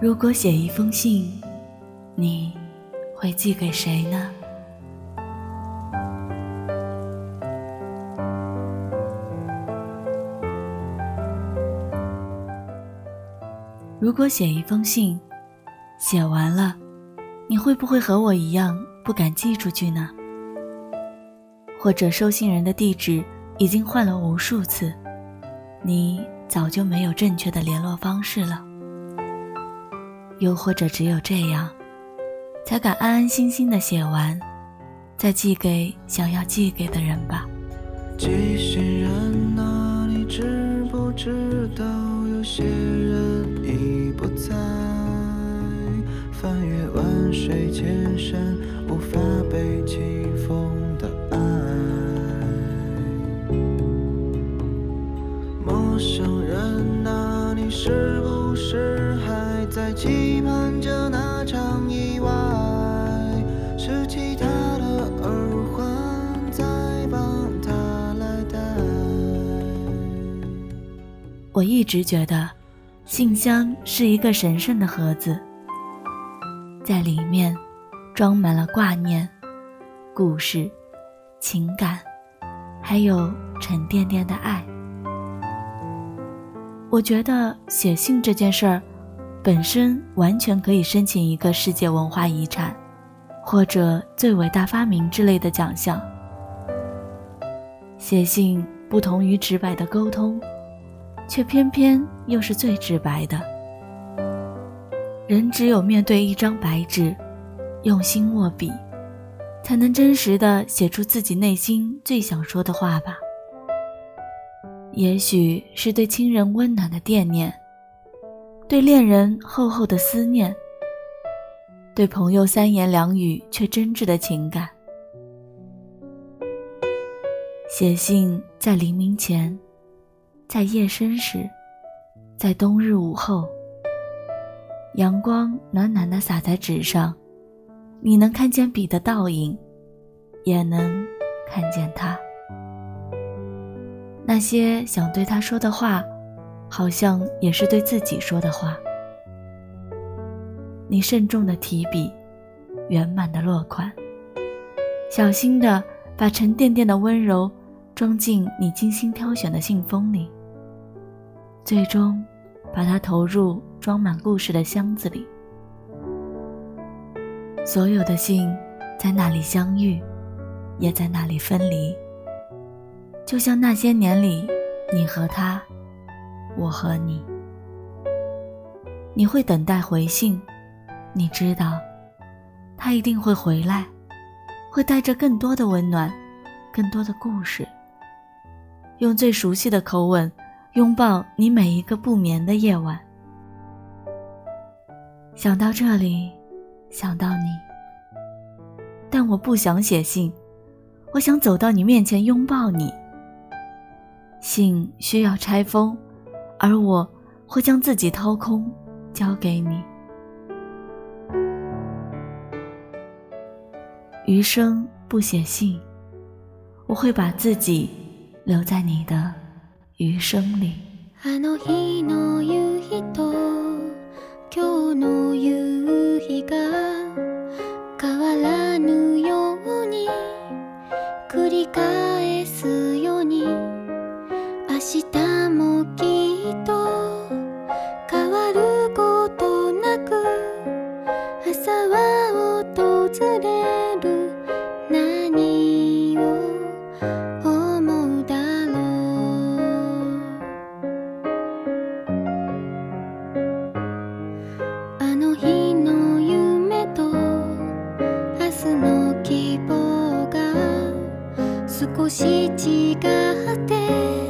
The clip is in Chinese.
如果写一封信，你会寄给谁呢？如果写一封信，写完了，你会不会和我一样不敢寄出去呢？或者收信人的地址已经换了无数次，你早就没有正确的联络方式了？又或者只有这样，才敢安安心心的写完，再寄给想要寄给的人吧。寄信人啊，你知不知道有些人已不在？翻越万水千山，无法被起风的爱。陌生人啊，你是我一直觉得，信箱是一个神圣的盒子，在里面装满了挂念、故事、情感，还有沉甸甸的爱。我觉得写信这件事儿，本身完全可以申请一个世界文化遗产，或者最伟大发明之类的奖项。写信不同于直白的沟通，却偏偏又是最直白的。人只有面对一张白纸，用心握笔，才能真实的写出自己内心最想说的话吧。也许是对亲人温暖的惦念，对恋人厚厚的思念，对朋友三言两语却真挚的情感。写信在黎明前，在夜深时，在冬日午后，阳光暖暖的洒在纸上，你能看见笔的倒影，也能看见他。那些想对他说的话，好像也是对自己说的话。你慎重的提笔，圆满的落款，小心的把沉甸甸的温柔装进你精心挑选的信封里，最终把它投入装满故事的箱子里。所有的信，在那里相遇，也在那里分离。就像那些年里，你和他，我和你，你会等待回信，你知道，他一定会回来，会带着更多的温暖，更多的故事，用最熟悉的口吻拥抱你每一个不眠的夜晚。想到这里，想到你，但我不想写信，我想走到你面前拥抱你。信需要拆封，而我会将自己掏空，交给你。余生不写信，我会把自己留在你的余生里。少し違って